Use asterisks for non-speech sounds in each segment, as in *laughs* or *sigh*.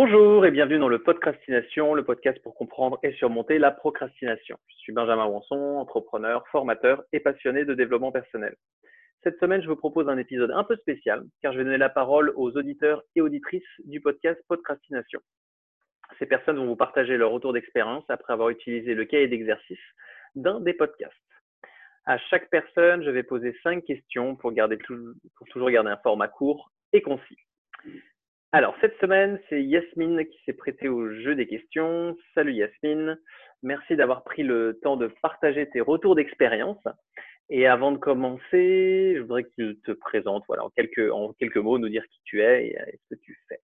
Bonjour et bienvenue dans le Podcastination, le podcast pour comprendre et surmonter la procrastination. Je suis Benjamin Wanson, entrepreneur, formateur et passionné de développement personnel. Cette semaine, je vous propose un épisode un peu spécial car je vais donner la parole aux auditeurs et auditrices du podcast Podcastination. Ces personnes vont vous partager leur retour d'expérience après avoir utilisé le cahier d'exercice d'un des podcasts. À chaque personne, je vais poser cinq questions pour, pour toujours garder un format court et concis. Alors, cette semaine, c'est Yasmine qui s'est prêtée au jeu des questions. Salut Yasmine. Merci d'avoir pris le temps de partager tes retours d'expérience. Et avant de commencer, je voudrais que tu te présentes voilà, en, quelques, en mots, nous dire qui tu es et, ce que tu fais.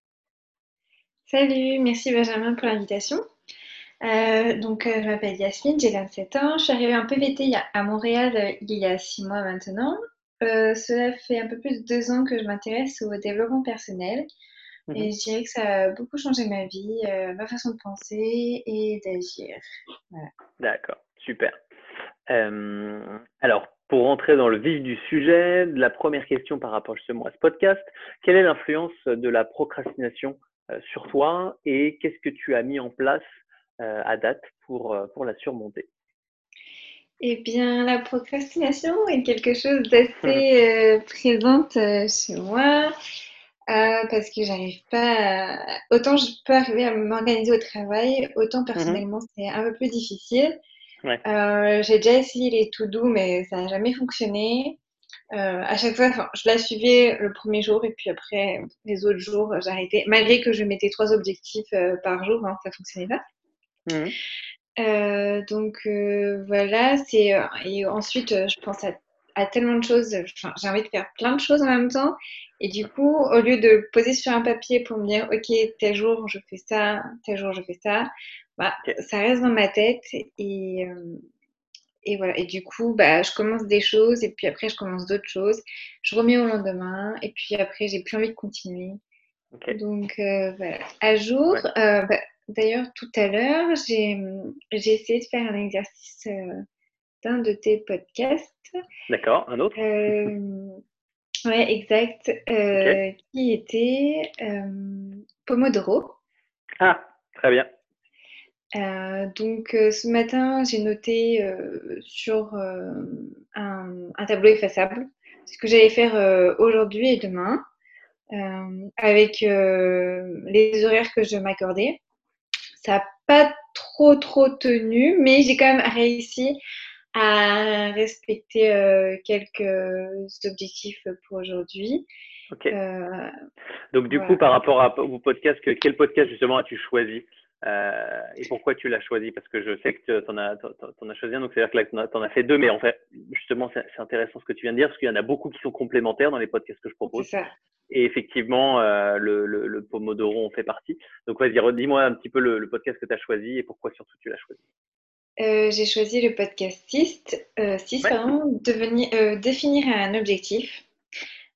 Salut, merci Benjamin pour l'invitation. Euh, donc, euh, je m'appelle Yasmine, j'ai 27 ans. Je suis arrivée peu vite à Montréal euh, il y a six mois maintenant. cela fait un peu plus de deux ans que je m'intéresse au développement personnel. Et mhm. je dirais que ça a beaucoup changé ma vie, ma façon de penser et d'agir. D'accord, super. alors, pour rentrer dans le vif du sujet, la première question par rapport justement à ce podcast, quelle est l'influence de la procrastination sur toi et qu'est-ce que tu as mis en place euh, à date pour, euh, pour la surmonter? Eh bien, la procrastination est quelque chose d'assez euh, présente chez moi. Parce que j'arrive pas à... Autant je peux arriver à m'organiser au travail, autant mmh personnellement c'est un peu plus difficile. j'ai déjà essayé les tout doux, mais ça n'a jamais fonctionné. à chaque fois, je la suivais le premier jour et puis après les autres jours, j'arrêtais. Malgré que je mettais trois objectifs par jour, hein, ça fonctionnait pas. Mmh. Euh, donc euh, voilà, c'est euh, et ensuite je pense à, à tellement de choses. j'ai envie de faire plein de choses en même temps. Et du coup, au lieu de poser sur un papier pour me dire, ok, tel jour je fais ça, tel jour je fais ça, bah, ça reste dans ma tête et et voilà. Et du coup, bah, je commence des choses et puis après je commence d'autres choses. Je remets au lendemain et puis après j'ai plus envie de continuer. Donc voilà. À jour, bah, D'ailleurs, tout à l'heure, j'ai essayé de faire un exercice euh, d'un de tes podcasts. D'accord, un autre euh, Oui, exact. Euh, qui était Pomodoro. Ah, très bien. donc, ce matin, j'ai noté sur un, un, tableau effaçable ce que j'allais faire aujourd'hui et demain. avec les horaires que je m'accordais. Ça n'a pas trop, trop tenu, mais j'ai quand même réussi à respecter euh, quelques objectifs pour aujourd'hui. Ok. Euh, Donc, du coup, par rapport à vos podcasts, quel podcast justement as-tu choisi euh, et pourquoi tu l'as choisi? Parce que je sais que tu en, as, choisi un, donc c'est-à-dire que là, tu en as fait deux, mais en fait, justement, c'est intéressant ce que tu viens de dire, parce qu'il y en a beaucoup qui sont complémentaires dans les podcasts que je propose. Ça. Et effectivement, euh, le, le, Pomodoro en fait partie. Donc, vas-y, redis-moi un petit peu le, podcast que tu as choisi et pourquoi surtout tu l'as choisi. Euh, j'ai choisi le podcast 6, euh, 6 devenir, définir un objectif.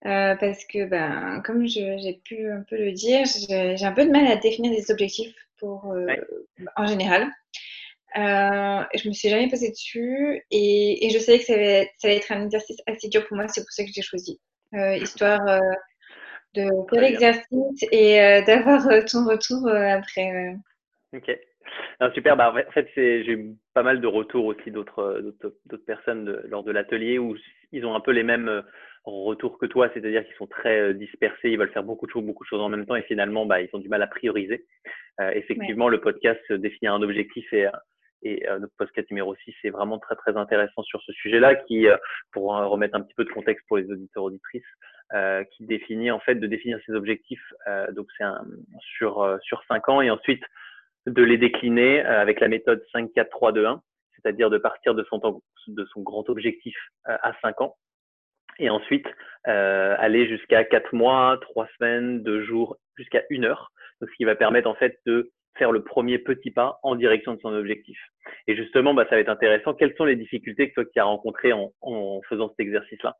parce que, ben, comme j'ai pu un peu le dire, j'ai un peu de mal à définir des objectifs pour, en général. Euh, je me suis jamais posée dessus et, et je savais que ça allait, ça allait, être un exercice assez dur pour moi, c'est pour ça que j'ai choisi. histoire de faire l'exercice et euh, d'avoir euh, ton retour euh, après. Ok. Super. Bah, en fait, j'ai eu pas mal de retours aussi d'autres personnes lors de l'atelier où ils ont un peu les mêmes retours que toi, c'est-à-dire qu'ils sont très dispersés, ils veulent faire beaucoup de choses, beaucoup de choses en même temps et finalement, bah, ils ont du mal à prioriser. effectivement, le podcast définir un objectif et, et notre podcast numéro 6 c'est vraiment très très intéressant sur ce sujet-là qui, pour remettre un petit peu de contexte pour les auditeurs auditrices, euh, qui définit en fait de définir ses objectifs. Euh, donc c'est sur euh, sur cinq ans et ensuite de les décliner avec la méthode 5 4 3 2 1, c'est-à-dire de partir de son de son grand objectif à cinq ans et ensuite aller jusqu'à quatre mois, trois semaines, deux jours, jusqu'à une heure. Donc ce qui va permettre en fait de faire le premier petit pas en direction de son objectif. Et justement, bah, ça va être intéressant. Quelles sont les difficultés que toi tu as rencontrées en, en faisant cet exercice-là?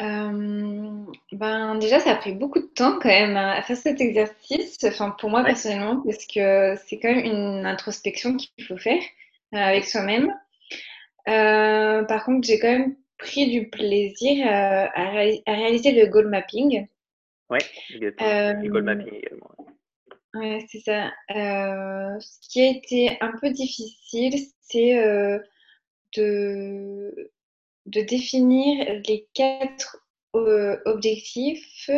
Euh, ben, déjà, ça a pris beaucoup de temps quand même à faire cet exercice, enfin pour moi personnellement, parce que c'est quand même une introspection qu'il faut faire euh, avec soi-même. Euh, par contre, j'ai quand même pris du plaisir à, réaliser le goal mapping. Ouais, le goal mapping également. Ouais, c'est ça. ce qui a été un peu difficile, c'est de, de définir les quatre objectifs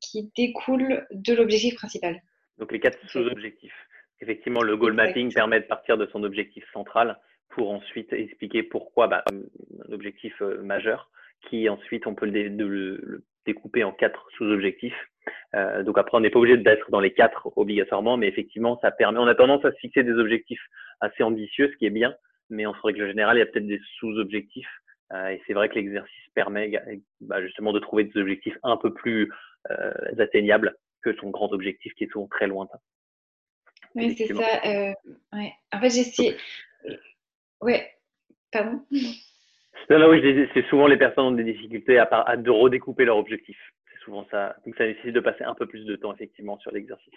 qui découlent de l'objectif principal. Donc les quatre sous-objectifs. Effectivement, le goal mapping permet de partir de son objectif central pour ensuite expliquer pourquoi bah, un objectif majeur, qui ensuite on peut le découper en quatre sous-objectifs euh, donc après, on n'est pas obligé d'être dans les quatre obligatoirement, mais effectivement, ça permet. On a tendance à se fixer des objectifs assez ambitieux, ce qui est bien, mais en règle générale, il y a peut-être des sous-objectifs. Euh, et c'est vrai que l'exercice permet bah, justement de trouver des objectifs un peu plus euh, atteignables que son grand objectif qui est souvent très lointain. Oui, c'est ça. ouais. En fait, j'essaie. Ouais, pardon. Non, oui, c'est souvent les personnes ont des difficultés à, à de redécouper leur objectif souvent ça. Donc ça nécessite de passer un peu plus de temps effectivement sur l'exercice.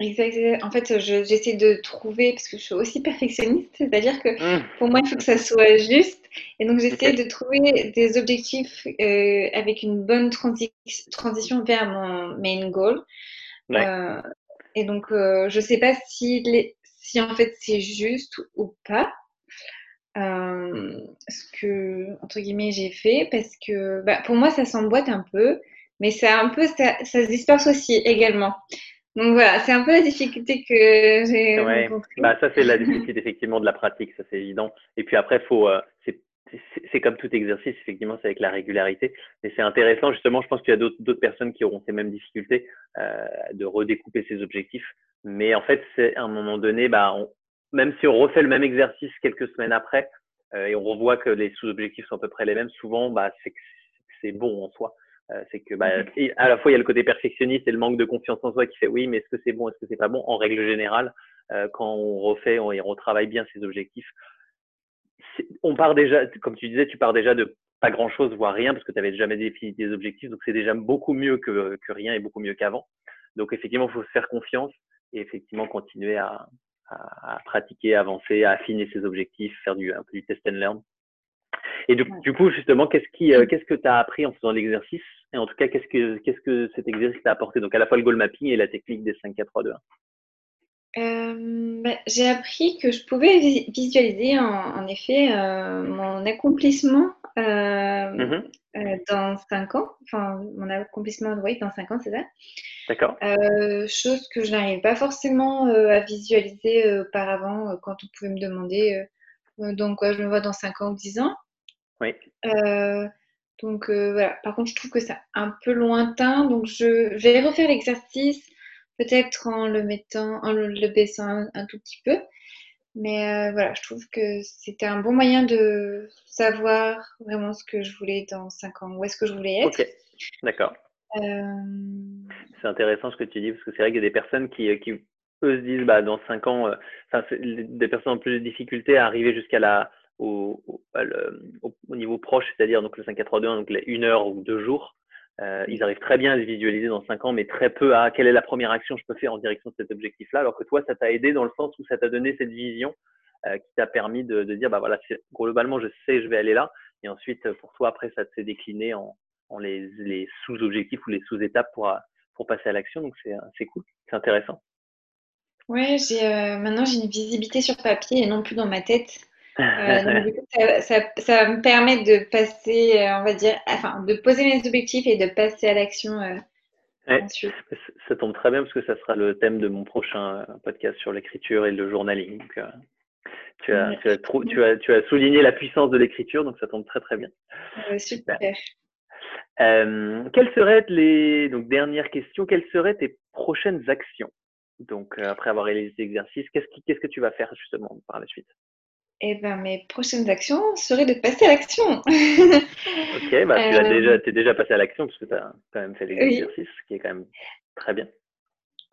Exactement. En fait, j'essaie de trouver, parce que je suis aussi perfectionniste, c'est-à-dire que mmh. pour moi, il faut que ça soit juste. Et donc, j'essaie de trouver des objectifs euh, avec une bonne transition vers mon main goal. Euh, et donc, euh, je ne sais pas si, les, si en fait c'est juste ou pas. ce que, entre guillemets, j'ai fait, parce que bah, pour moi, ça s'emboîte un peu mais c'est un peu, ça, ça, se disperse aussi également. Donc voilà, c'est un peu la difficulté que j'ai ouais. Bah, ça, c'est la difficulté effectivement de la pratique, ça c'est évident. Et puis après, faut, euh, c'est comme tout exercice, effectivement, c'est avec la régularité. Et c'est intéressant, justement, je pense qu'il y a d'autres personnes qui auront ces mêmes difficultés euh, de redécouper ces objectifs. Mais en fait, c'est à un moment donné, bah, on, même si on refait le même exercice quelques semaines après euh, et on revoit que les sous-objectifs sont à peu près les mêmes, souvent, bah, c'est bon en soi. Euh, c'est que bah, mhm. à la fois il y a le côté perfectionniste et le manque de confiance en soi qui fait oui, mais est-ce que c'est bon, est-ce que c'est pas bon? En règle générale, euh, quand on refait, on, on retravaille bien ses objectifs. On part déjà, comme tu disais, tu pars déjà de pas grand-chose, voire rien, parce que tu n'avais jamais défini des objectifs, donc c'est déjà beaucoup mieux que, que rien et beaucoup mieux qu'avant. Donc effectivement, il faut se faire confiance et effectivement continuer à, à, à, pratiquer, avancer, à affiner ses objectifs, faire du, un peu du test and learn. Et du, du coup, justement, qu'est-ce qui, euh, qu'est-ce que tu as appris en faisant l'exercice? Et en tout cas, qu'est-ce que, qu'est-ce que cet exercice t'a apporté? Donc, à la fois le goal mapping et la technique des 5, 4, 3, 2, 1. bah, j'ai appris que je pouvais visualiser en, effet euh, mon accomplissement euh, mmh euh, dans 5 ans, enfin mon accomplissement oui, dans 5 ans, c'est ça. D'accord. chose que je n'arrivais pas forcément à visualiser auparavant quand on pouvait me demander donc quoi je me vois dans 5 ans ou 10 ans. Oui. Donc euh, voilà, par contre, je trouve que c'est un peu lointain. Donc je, vais refaire l'exercice, peut-être en le mettant, en le, baissant un, tout petit peu. Mais euh, voilà, je trouve que c'était un bon moyen de savoir vraiment ce que je voulais dans 5 ans, où est-ce que je voulais être. Ok, d'accord. Euh, c'est intéressant ce que tu dis, parce que c'est vrai qu'il y a des personnes qui, eux se disent, bah, dans 5 ans, des personnes en plus de difficultés à arriver jusqu'à la, au, au, au, niveau proche, c'est-à-dire donc le 5-4-3-2, donc les une heure ou deux jours. Euh, ils arrivent très bien à se visualiser dans cinq ans, mais très peu à quelle est la première action que je peux faire en direction de cet objectif-là. Alors que toi, ça t'a aidé dans le sens où ça t'a donné cette vision euh, qui t'a permis de, dire, bah voilà, globalement, je sais, je vais aller là. Et ensuite, pour toi, après, ça s'est décliné en, les, sous-objectifs ou les sous-étapes pour, pour passer à l'action. Donc, c'est cool, c'est intéressant. J'ai euh, maintenant j'ai une visibilité sur papier et non plus dans ma tête. Euh, ça, me permet de passer, euh, on va dire, enfin, de poser mes objectifs et de passer à l'action euh, Ça tombe très bien parce que ça sera le thème de mon prochain podcast sur l'écriture et le journaling. tu, as, tu, as, tu, as, tu, as, souligné la puissance de l'écriture, donc ça tombe très très bien. super. quelles seraient les donc dernière question, quelles seraient tes prochaines actions? Donc après avoir réalisé l'exercice, qu'est-ce, qu'est-ce que tu vas faire justement par la suite? Eh ben, mes prochaines actions seraient de passer à l'action. *laughs* ok, bah, tu as déjà, es déjà passé à l'action parce que tu as quand même fait l'exercice, ce qui est quand même très bien.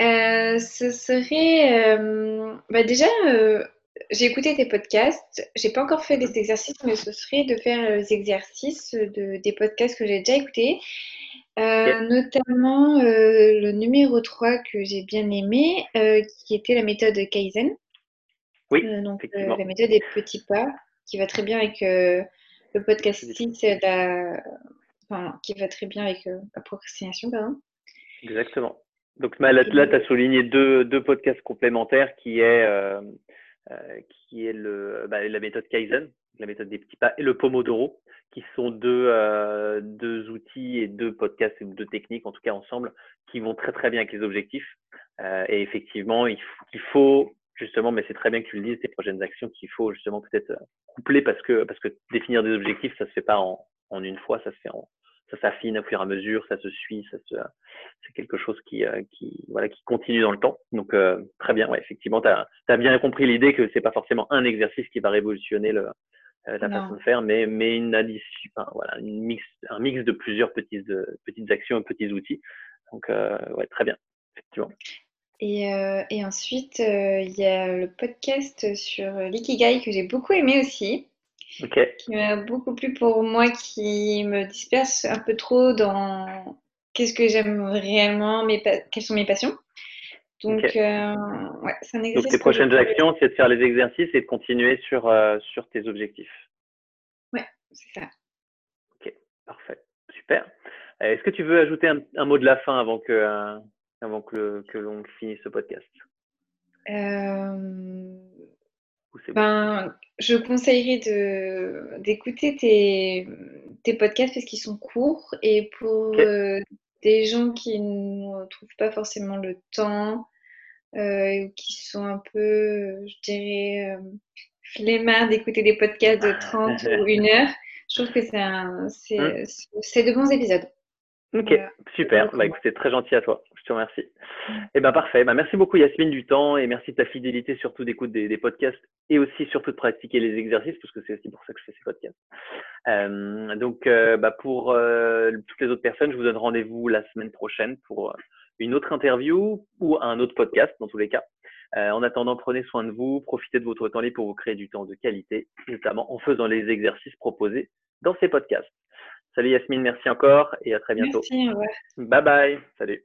Euh, ce serait euh, bah déjà, euh, j'ai écouté tes podcasts. J'ai pas encore fait des mhm. exercices, mais ce serait de faire les exercices de, des podcasts que j'ai déjà écoutés. Notamment le numéro 3 que j'ai bien aimé, qui était la méthode Kaizen. Oui, euh, donc euh, la méthode des petits pas, qui va très bien avec euh, le podcast 6, la... enfin, qui va très bien avec la procrastination, pardon. Exactement. Donc là, tu as souligné deux, deux, podcasts complémentaires qui est, euh, euh, qui est le, bah, la méthode Kaizen, la méthode des petits pas, et le Pomodoro, qui sont deux, euh, deux outils et deux podcasts ou deux techniques, en tout cas ensemble, qui vont très très bien avec les objectifs. Et effectivement, il, il, faut justement, mais c'est très bien que tu le dises, ces prochaines actions qu'il faut justement peut-être euh, coupler parce que, parce que définir des objectifs, ça se fait pas en, en une fois, ça se fait en, ça s'affine au fur et à mesure, ça se suit, ça se, c'est quelque chose qui, euh, qui, voilà, qui continue dans le temps. Donc euh, très bien, ouais, effectivement, tu as, as, bien compris l'idée que c'est pas forcément un exercice qui va révolutionner le, euh, la façon de faire, mais, mais une addition, enfin, voilà, une mix, un mix de plusieurs petites, de, petites actions et petits outils. Donc ouais, très bien, effectivement. Et, et ensuite, il y a le podcast sur l'ikigai que j'ai beaucoup aimé aussi. Qui m'a beaucoup plu pour moi, qui me disperse un peu trop dans qu'est-ce que j'aime réellement, mes quelles sont mes passions. Donc, euh, ouais, c'est un exercice. Donc, tes prochaines actions, c'est de faire les exercices et de continuer sur, euh, sur tes objectifs. Ouais, c'est ça. Ok, parfait. Super. Euh, est-ce que tu veux ajouter un, mot de la fin avant que, avant que, que l'on finisse ce podcast ben, je conseillerais d'écouter tes, tes podcasts parce qu'ils sont courts et pour euh, des gens qui ne trouvent pas forcément le temps euh, ou qui sont un peu, je dirais, euh, flemmards d'écouter des podcasts de 30 ou 1 heure, je trouve que c'est, c'est de bons épisodes. Ok, super. Bah, écoute, c'est très gentil à toi. Te remercie. Eh ben parfait. Bah, merci beaucoup Yasmine du temps et merci de ta fidélité surtout d'écoute des, des, podcasts et aussi surtout de pratiquer les exercices parce que c'est aussi pour ça que je fais ces podcasts. Euh, donc euh, bah, pour euh, toutes les autres personnes, je vous donne rendez-vous la semaine prochaine pour une autre interview ou un autre podcast dans tous les cas. En attendant, prenez soin de vous, profitez de votre temps libre pour vous créer du temps de qualité, notamment en faisant les exercices proposés dans ces podcasts. Salut Yasmine, merci encore et à très bientôt. Merci, Bye bye. Salut.